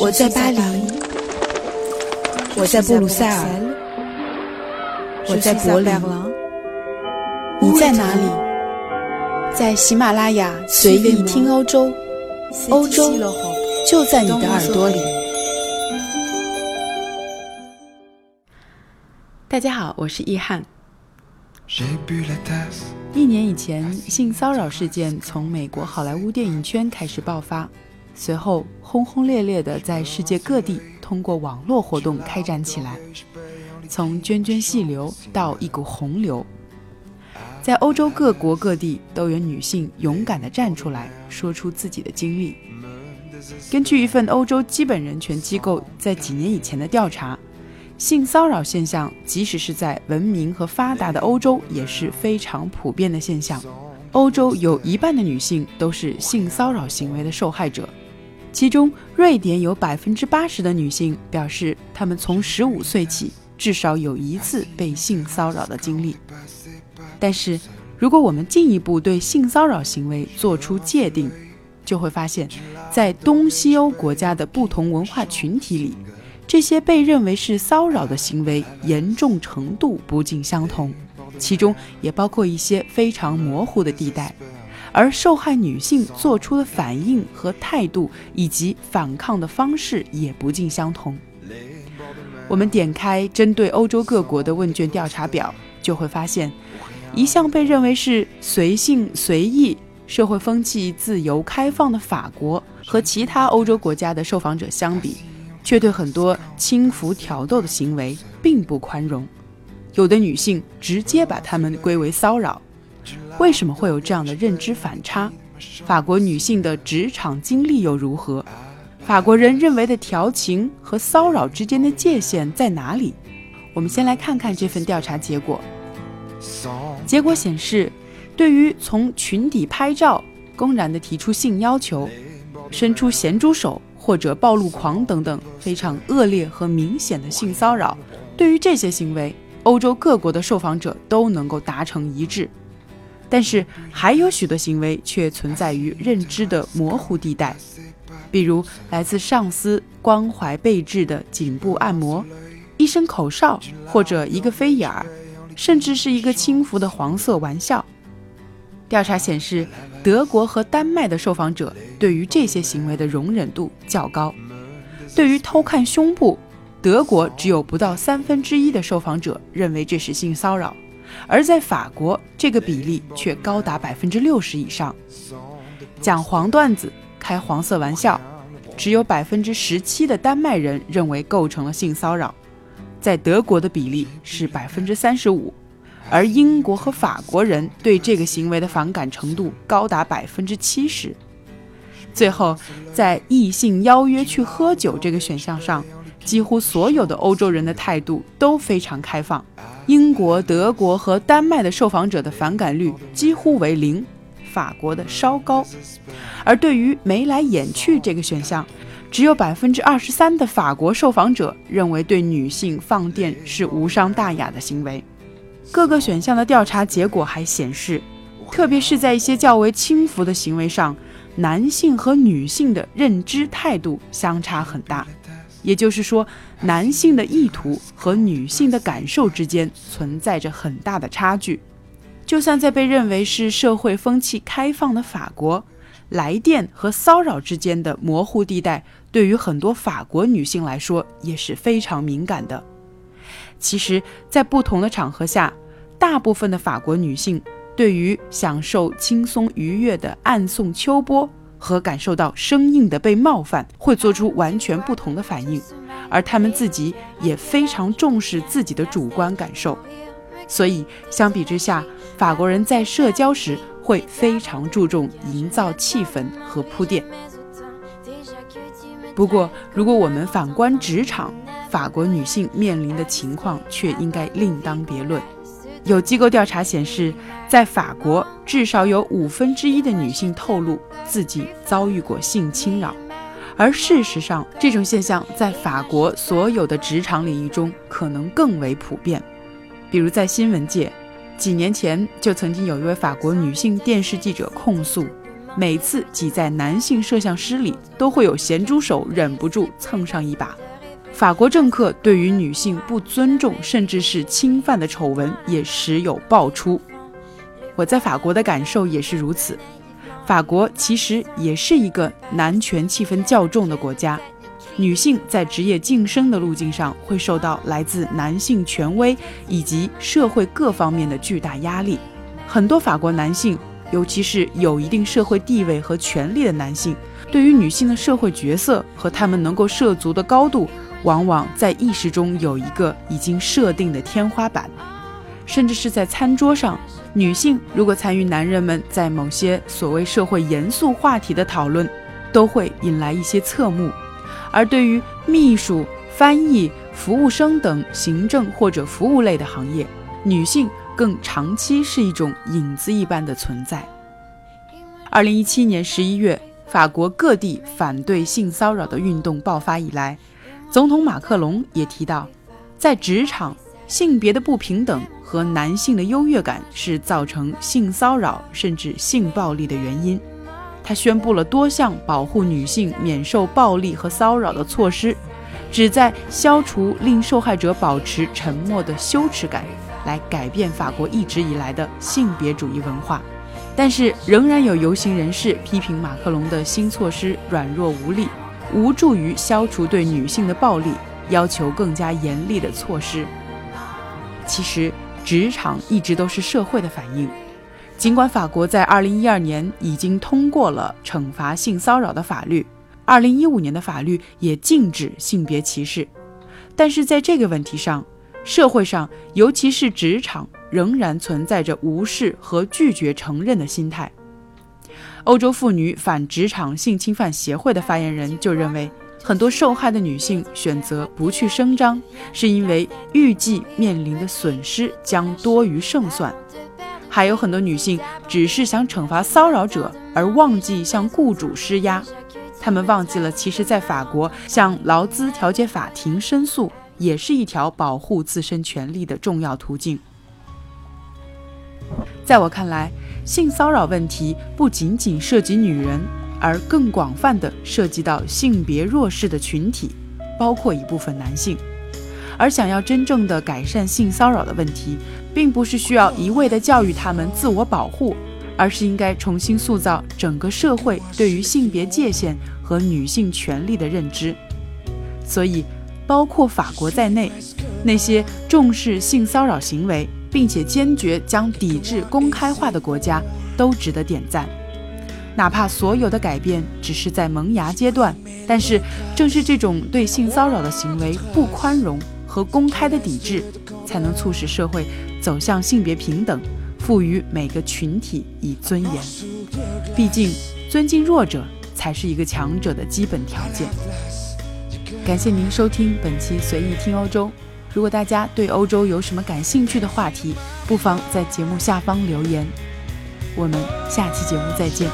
我在巴黎，我在布鲁塞尔，我在柏林，你在哪里？在喜马拉雅随意听欧洲，欧洲就在你的耳朵里。大家好，我是易翰。一年以前，性骚扰事件从美国好莱坞电影圈开始爆发。随后，轰轰烈烈地在世界各地通过网络活动开展起来，从涓涓细流到一股洪流，在欧洲各国各地都有女性勇敢地站出来，说出自己的经历。根据一份欧洲基本人权机构在几年以前的调查，性骚扰现象即使是在文明和发达的欧洲也是非常普遍的现象。欧洲有一半的女性都是性骚扰行为的受害者。其中，瑞典有百分之八十的女性表示，她们从十五岁起至少有一次被性骚扰的经历。但是，如果我们进一步对性骚扰行为做出界定，就会发现，在东西欧国家的不同文化群体里，这些被认为是骚扰的行为严重程度不尽相同，其中也包括一些非常模糊的地带。而受害女性做出的反应和态度，以及反抗的方式也不尽相同。我们点开针对欧洲各国的问卷调查表，就会发现，一向被认为是随性随意、社会风气自由开放的法国，和其他欧洲国家的受访者相比，却对很多轻浮挑逗的行为并不宽容。有的女性直接把他们归为骚扰。为什么会有这样的认知反差？法国女性的职场经历又如何？法国人认为的调情和骚扰之间的界限在哪里？我们先来看看这份调查结果。结果显示，对于从裙底拍照、公然的提出性要求、伸出咸猪手或者暴露狂等等非常恶劣和明显的性骚扰，对于这些行为，欧洲各国的受访者都能够达成一致。但是还有许多行为却存在于认知的模糊地带，比如来自上司关怀备至的颈部按摩，一声口哨或者一个飞眼儿，甚至是一个轻浮的黄色玩笑。调查显示，德国和丹麦的受访者对于这些行为的容忍度较高。对于偷看胸部，德国只有不到三分之一的受访者认为这是性骚扰。而在法国，这个比例却高达百分之六十以上。讲黄段子、开黄色玩笑，只有百分之十七的丹麦人认为构成了性骚扰，在德国的比例是百分之三十五，而英国和法国人对这个行为的反感程度高达百分之七十。最后，在异性邀约去喝酒这个选项上，几乎所有的欧洲人的态度都非常开放。英国、德国和丹麦的受访者的反感率几乎为零，法国的稍高。而对于眉来眼去这个选项，只有百分之二十三的法国受访者认为对女性放电是无伤大雅的行为。各个选项的调查结果还显示，特别是在一些较为轻浮的行为上，男性和女性的认知态度相差很大。也就是说，男性的意图和女性的感受之间存在着很大的差距。就算在被认为是社会风气开放的法国，来电和骚扰之间的模糊地带，对于很多法国女性来说也是非常敏感的。其实，在不同的场合下，大部分的法国女性对于享受轻松愉悦的暗送秋波。和感受到生硬的被冒犯，会做出完全不同的反应，而他们自己也非常重视自己的主观感受，所以相比之下，法国人在社交时会非常注重营造气氛和铺垫。不过，如果我们反观职场，法国女性面临的情况却应该另当别论。有机构调查显示，在法国，至少有五分之一的女性透露自己遭遇过性侵扰，而事实上，这种现象在法国所有的职场领域中可能更为普遍。比如在新闻界，几年前就曾经有一位法国女性电视记者控诉，每次挤在男性摄像师里，都会有咸猪手忍不住蹭上一把。法国政客对于女性不尊重甚至是侵犯的丑闻也时有爆出。我在法国的感受也是如此。法国其实也是一个男权气氛较重的国家，女性在职业晋升的路径上会受到来自男性权威以及社会各方面的巨大压力。很多法国男性，尤其是有一定社会地位和权力的男性，对于女性的社会角色和他们能够涉足的高度，往往在意识中有一个已经设定的天花板，甚至是在餐桌上。女性如果参与男人们在某些所谓社会严肃话题的讨论，都会引来一些侧目；而对于秘书、翻译、服务生等行政或者服务类的行业，女性更长期是一种影子一般的存在。二零一七年十一月，法国各地反对性骚扰的运动爆发以来，总统马克龙也提到，在职场性别的不平等。和男性的优越感是造成性骚扰甚至性暴力的原因。他宣布了多项保护女性免受暴力和骚扰的措施，旨在消除令受害者保持沉默的羞耻感，来改变法国一直以来的性别主义文化。但是，仍然有游行人士批评马克龙的新措施软弱无力，无助于消除对女性的暴力，要求更加严厉的措施。其实。职场一直都是社会的反应，尽管法国在2012年已经通过了惩罚性骚扰的法律，2015年的法律也禁止性别歧视，但是在这个问题上，社会上尤其是职场仍然存在着无视和拒绝承认的心态。欧洲妇女反职场性侵犯协会的发言人就认为。很多受害的女性选择不去声张，是因为预计面临的损失将多于胜算。还有很多女性只是想惩罚骚扰者，而忘记向雇主施压。她们忘记了，其实，在法国，向劳资调解法庭申诉也是一条保护自身权利的重要途径。在我看来，性骚扰问题不仅仅涉及女人。而更广泛地涉及到性别弱势的群体，包括一部分男性。而想要真正的改善性骚扰的问题，并不是需要一味地教育他们自我保护，而是应该重新塑造整个社会对于性别界限和女性权利的认知。所以，包括法国在内，那些重视性骚扰行为并且坚决将抵制公开化的国家，都值得点赞。哪怕所有的改变只是在萌芽阶段，但是正是这种对性骚扰的行为不宽容和公开的抵制，才能促使社会走向性别平等，赋予每个群体以尊严。毕竟，尊敬弱者才是一个强者的基本条件。感谢您收听本期随意听欧洲。如果大家对欧洲有什么感兴趣的话题，不妨在节目下方留言。我们下期节目再见。